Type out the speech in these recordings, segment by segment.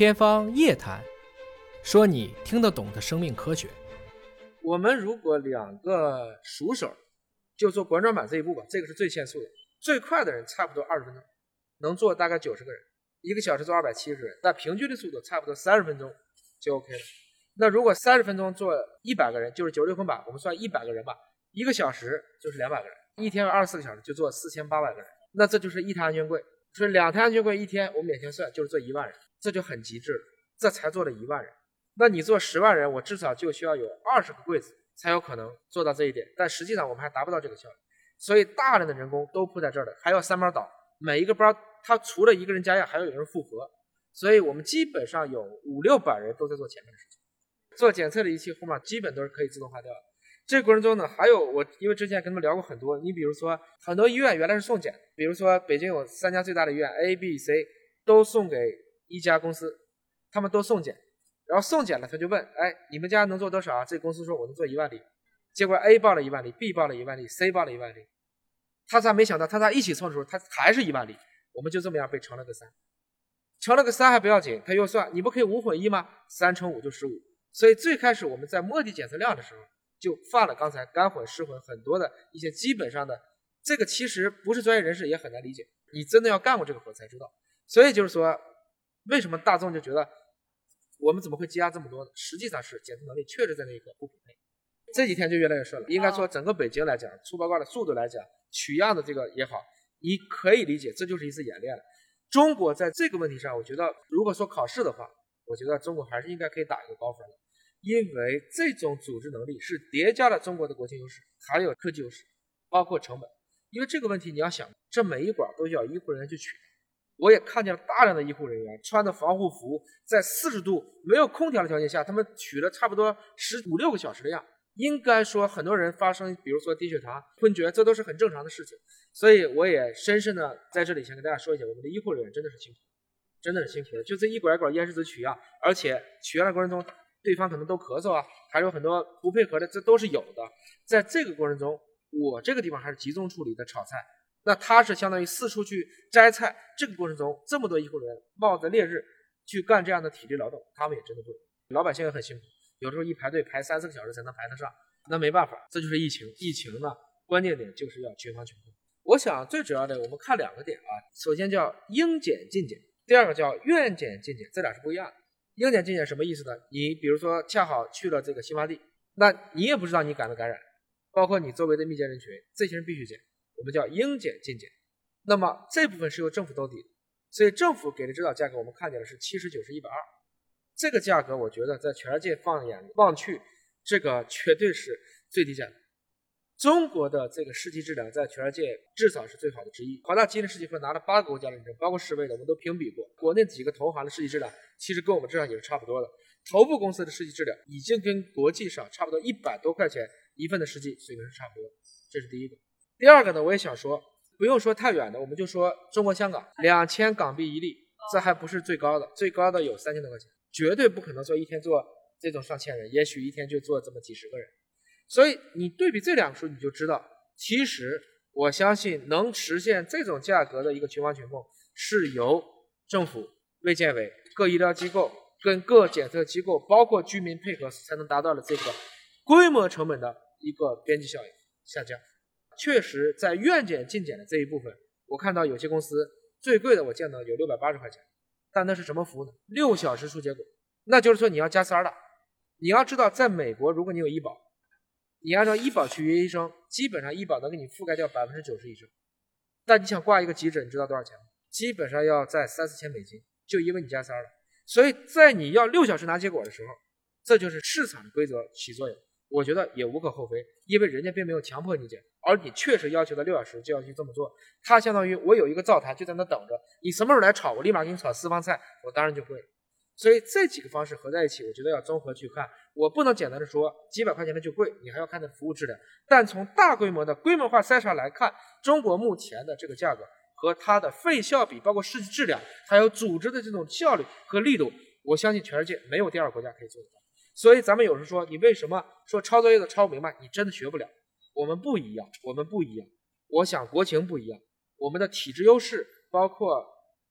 天方夜谭，说你听得懂的生命科学。我们如果两个熟手就做管转板这一步吧，这个是最限速的，最快的人差不多二十分钟，能做大概九十个人，一个小时做二百七十人，那平均的速度差不多三十分钟就 OK 了。那如果三十分钟做一百个人，就是九六分板，我们算一百个人吧，一个小时就是两百个人，一天二十四个小时就做四千八百个人，那这就是一台安全柜。说两台安全柜一天，我们勉强算就是做一万人，这就很极致了。这才做了一万人，那你做十万人，我至少就需要有二十个柜子才有可能做到这一点。但实际上我们还达不到这个效率，所以大量的人工都铺在这儿了，还要三包倒，每一个包它除了一个人加压，还要有人复合，所以我们基本上有五六百人都在做前面的事情。做检测的仪器后面基本都是可以自动化掉的。这个过程中呢，还有我因为之前跟他们聊过很多，你比如说很多医院原来是送检，比如说北京有三家最大的医院 A、B、C 都送给一家公司，他们都送检，然后送检了他就问，哎，你们家能做多少啊？这公司说我能做一万例，结果 A 报了一万例，B 报了一万例，C 报了一万例，他咋没想到他仨一起凑的时候他还是一万例，我们就这么样被乘了个三，乘了个三还不要紧，他又算你不可以五混一吗？三乘五就十五，所以最开始我们在摸底检测量的时候。就犯了刚才干混湿混很多的一些基本上的，这个其实不是专业人士也很难理解，你真的要干过这个活才知道。所以就是说，为什么大众就觉得我们怎么会积压这么多呢？实际上是检测能力确实在那一刻不匹配。这几天就越来越顺了。应该说整个北京来讲，出报告的速度来讲，取样的这个也好，你可以理解，这就是一次演练了。中国在这个问题上，我觉得如果说考试的话，我觉得中国还是应该可以打一个高分的。因为这种组织能力是叠加了中国的国情优势，还有科技优势，包括成本。因为这个问题你要想，这每一管都需要医护人员去取。我也看见了大量的医护人员穿着防护服，在四十度没有空调的条件下，他们取了差不多十五六个小时的样。应该说，很多人发生，比如说低血糖、昏厥，这都是很正常的事情。所以，我也深深的在这里先跟大家说一下，我们的医护人员真的是辛苦，真的是辛苦的。就这一管一管咽拭子取样，而且取样的过程中。对方可能都咳嗽啊，还有很多不配合的，这都是有的。在这个过程中，我这个地方还是集中处理的炒菜，那他是相当于四处去摘菜。这个过程中，这么多医护人员冒着烈日去干这样的体力劳动，他们也真的不容易。老百姓也很辛苦，有时候一排队排三四个小时才能排得上。那没办法，这就是疫情。疫情呢，关键点就是要群防群控。我想最主要的，我们看两个点啊，首先叫应检尽检，第二个叫愿检尽检，这俩是不一样的。应检尽检什么意思呢？你比如说恰好去了这个新发地，那你也不知道你感没感染，包括你周围的密接人群，这些人必须检，我们叫应检尽检。那么这部分是由政府兜底的，所以政府给的指导价格我们看见了是七十九十一百二，这个价格我觉得在全世界放眼望去，这个绝对是最低价格。中国的这个试剂质量在全世界至少是最好的之一。华大基因的试剂会拿了八个国家认证，包括世卫的，我们都评比过。国内几个投行的试剂质量，其实跟我们质量也是差不多的。头部公司的试剂质量已经跟国际上差不多一百多块钱一份的试剂水平是差不多的，这是第一个。第二个呢，我也想说，不用说太远的，我们就说中国香港两千港币一粒，这还不是最高的，最高的有三千多块钱，绝对不可能说一天做这种上千人，也许一天就做这么几十个人。所以你对比这两个数，你就知道，其实我相信能实现这种价格的一个群防群控，是由政府、卫健委、各医疗机构跟各检测机构，包括居民配合，才能达到了这个规模成本的一个边际效应下降。确实，在院检进检的这一部分，我看到有些公司最贵的我见到有六百八十块钱，但那是什么服务呢？六小时出结果，那就是说你要加三的。你要知道，在美国，如果你有医保。你按照医保去约医生，基本上医保能给你覆盖掉百分之九十以上。但你想挂一个急诊，你知道多少钱吗？基本上要在三四千美金，就因为你加三了。所以在你要六小时拿结果的时候，这就是市场的规则起作用。我觉得也无可厚非，因为人家并没有强迫你检，而你确实要求他六小时就要去这么做。他相当于我有一个灶台就在那等着，你什么时候来炒，我立马给你炒私房菜，我当然就会。所以这几个方式合在一起，我觉得要综合去看。我不能简单的说几百块钱的就贵，你还要看它服务质量。但从大规模的规模化筛查来看，中国目前的这个价格和它的费效比，包括试剂质量，还有组织的这种效率和力度，我相信全世界没有第二个国家可以做得到。所以咱们有时说，你为什么说抄作业的抄不明白？你真的学不了。我们不一样，我们不一样。我想国情不一样，我们的体制优势，包括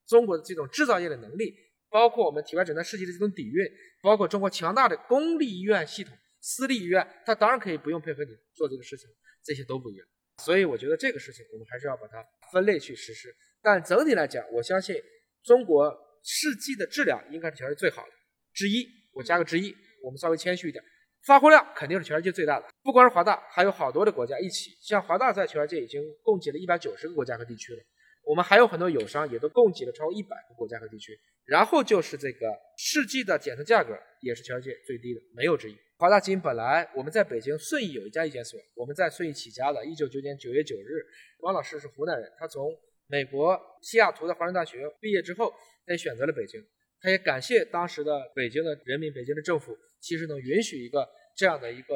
中国的这种制造业的能力。包括我们体外诊断试剂的这种底蕴，包括中国强大的公立医院系统、私立医院，它当然可以不用配合你做这个事情，这些都不一样。所以我觉得这个事情我们还是要把它分类去实施。但整体来讲，我相信中国试剂的质量应该是全世界最好的之一，我加个之一，我们稍微谦虚一点。发货量肯定是全世界最大的，不光是华大，还有好多的国家一起。像华大在全世界已经供给了一百九十个国家和地区了，我们还有很多友商也都供给了超过一百个国家和地区。然后就是这个试剂的检测价格也是全世界最低的，没有之一。华大基因本来我们在北京顺义有一家医检所，我们在顺义起家的，一九九年九月九日，王老师是湖南人，他从美国西雅图的华盛大学毕业之后，他也选择了北京。他也感谢当时的北京的人民、北京的政府，其实能允许一个这样的一个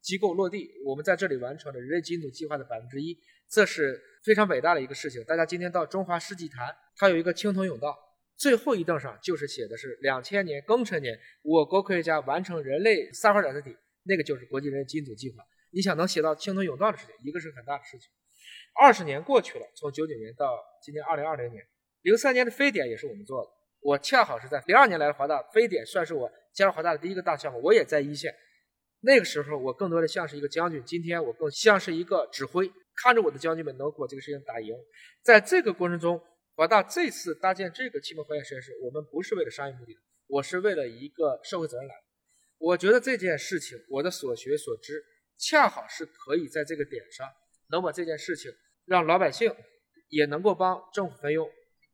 机构落地。我们在这里完成了人类基因组计划的百分之一，这是非常伟大的一个事情。大家今天到中华世纪坛，它有一个青铜甬道，最后一凳上就是写的是两千年庚辰年，我国科学家完成人类三号染色体，那个就是国际人类基因组计划。你想能写到青铜甬道的事情，一个是很大的事情。二十年过去了，从九九年到今年二零二零年，零三年的非典也是我们做的。我恰好是在零二年来的华大，非典算是我加入华大的第一个大项目，我也在一线。那个时候我更多的像是一个将军，今天我更像是一个指挥，看着我的将军们能把这个事情打赢。在这个过程中，华大这次搭建这个气门化验实验室，我们不是为了商业目的的，我是为了一个社会责任感。我觉得这件事情，我的所学所知，恰好是可以在这个点上，能把这件事情让老百姓也能够帮政府分忧。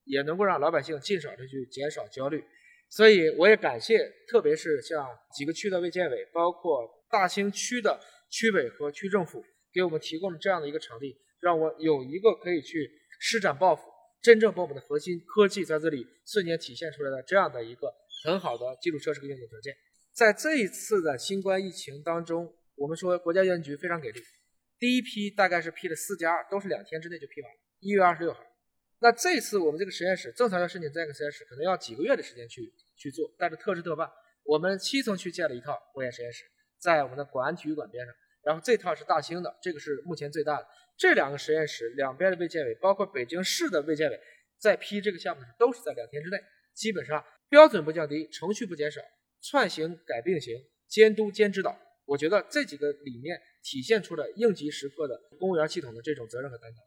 也能够让老百姓尽少的去减少焦虑，所以我也感谢，特别是像几个区的卫健委，包括大兴区的区委和区政府，给我们提供了这样的一个场地，让我有一个可以去施展抱负，真正把我们的核心科技在这里瞬间体现出来的这样的一个很好的基础设施和硬件条件。在这一次的新冠疫情当中，我们说国家药监局非常给力，第一批大概是批了四家，都是两天之内就批完了，一月二十六号。那这次我们这个实验室正常要申请这样一个实验室，可能要几个月的时间去去做，但是特事特办，我们七层去建了一套化验实验室，在我们的广安体育馆边上，然后这套是大兴的，这个是目前最大的。这两个实验室两边的卫健委，包括北京市的卫健委，在批这个项目时，都是在两天之内，基本上标准不降低，程序不减少，串行改并行，监督兼指导。我觉得这几个理念体现出了应急时刻的公务员系统的这种责任和担当。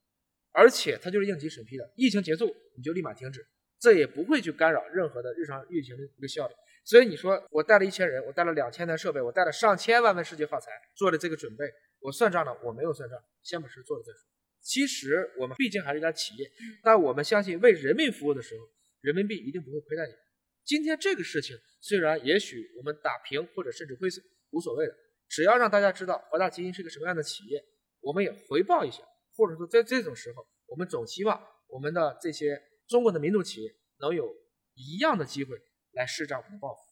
而且它就是应急审批的，疫情结束你就立马停止，这也不会去干扰任何的日常运行的一个效率。所以你说我带了一千人，我带了两千台设备，我带了上千万份世界发财做了这个准备，我算账了，我没有算账，先把事做了再说。其实我们毕竟还是一家企业，但我们相信为人民服务的时候，人民币一定不会亏待你。今天这个事情虽然也许我们打平或者甚至亏损无所谓的，只要让大家知道华大基因是个什么样的企业，我们也回报一下。或者说，在这种时候，我们总希望我们的这些中国的民族企业能有一样的机会来施展我们的抱负。